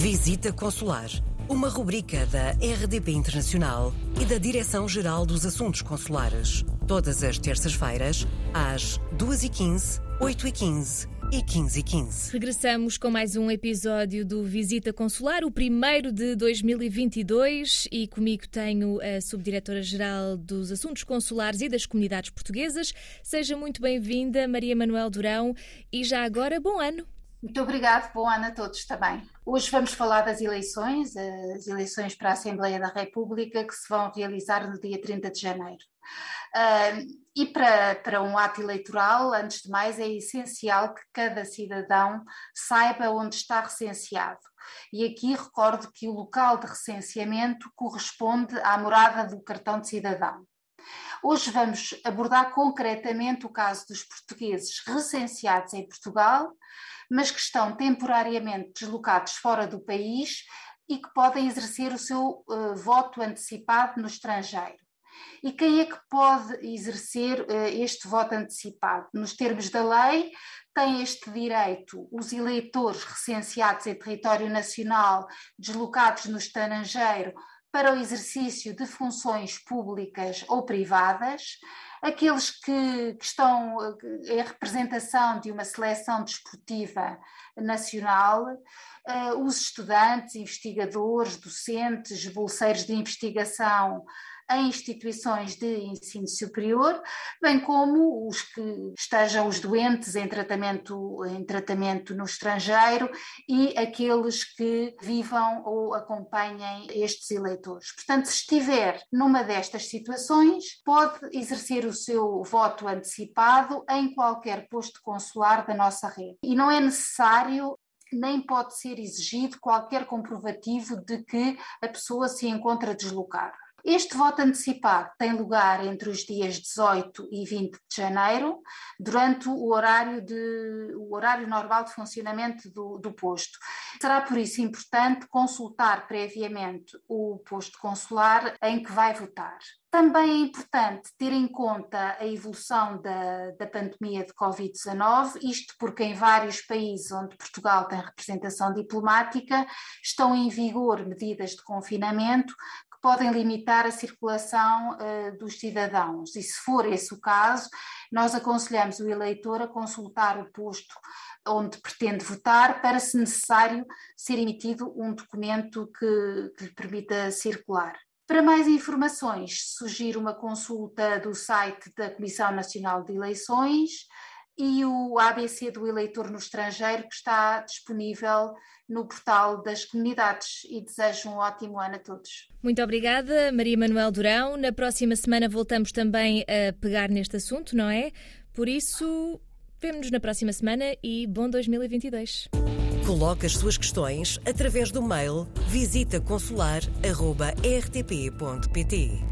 Visita Consular, uma rubrica da RDP Internacional e da Direção-Geral dos Assuntos Consulares. Todas as terças-feiras, às 2h15, 8h15 e 15 e 15. Regressamos com mais um episódio do Visita Consular, o primeiro de 2022, e comigo tenho a Subdiretora-Geral dos Assuntos Consulares e das Comunidades Portuguesas. Seja muito bem-vinda, Maria Manuel Durão, e já agora, bom ano! Muito obrigado, bom ano a todos também. Hoje vamos falar das eleições, as eleições para a Assembleia da República que se vão realizar no dia 30 de janeiro. Uh, e para, para um ato eleitoral, antes de mais, é essencial que cada cidadão saiba onde está recenseado. E aqui recordo que o local de recenseamento corresponde à morada do cartão de cidadão. Hoje vamos abordar concretamente o caso dos portugueses recenseados em Portugal, mas que estão temporariamente deslocados fora do país e que podem exercer o seu uh, voto antecipado no estrangeiro. E quem é que pode exercer uh, este voto antecipado? Nos termos da lei, têm este direito os eleitores recenseados em território nacional, deslocados no estrangeiro para o exercício de funções públicas ou privadas, aqueles que, que, estão em representação de uma seleção desportiva nacional, uh, os estudantes, investigadores, docentes, bolseiros de investigação em instituições de ensino superior, bem como os que estejam os doentes em tratamento, em tratamento no estrangeiro e aqueles que vivam ou acompanhem estes eleitores. Portanto, se estiver numa destas situações, pode exercer o seu voto antecipado em qualquer posto consular da nossa rede. E não é necessário nem pode ser exigido qualquer comprovativo de que a pessoa se encontra deslocada. Este voto antecipado tem lugar entre os dias 18 e 20 de janeiro, durante o horário, de, o horário normal de funcionamento do, do posto. Será por isso importante consultar previamente o posto consular em que vai votar. Também é importante ter em conta a evolução da, da pandemia de Covid-19, isto porque em vários países onde Portugal tem representação diplomática estão em vigor medidas de confinamento podem limitar a circulação uh, dos cidadãos. E se for esse o caso, nós aconselhamos o eleitor a consultar o posto onde pretende votar para, se necessário, ser emitido um documento que, que lhe permita circular. Para mais informações, sugiro uma consulta do site da Comissão Nacional de Eleições e o ABC do eleitor no estrangeiro, que está disponível no portal das comunidades. E desejo um ótimo ano a todos. Muito obrigada, Maria Manuel Durão. Na próxima semana voltamos também a pegar neste assunto, não é? Por isso, vemo-nos na próxima semana e bom 2022. Coloque as suas questões através do mail visitaconsular.rtp.pt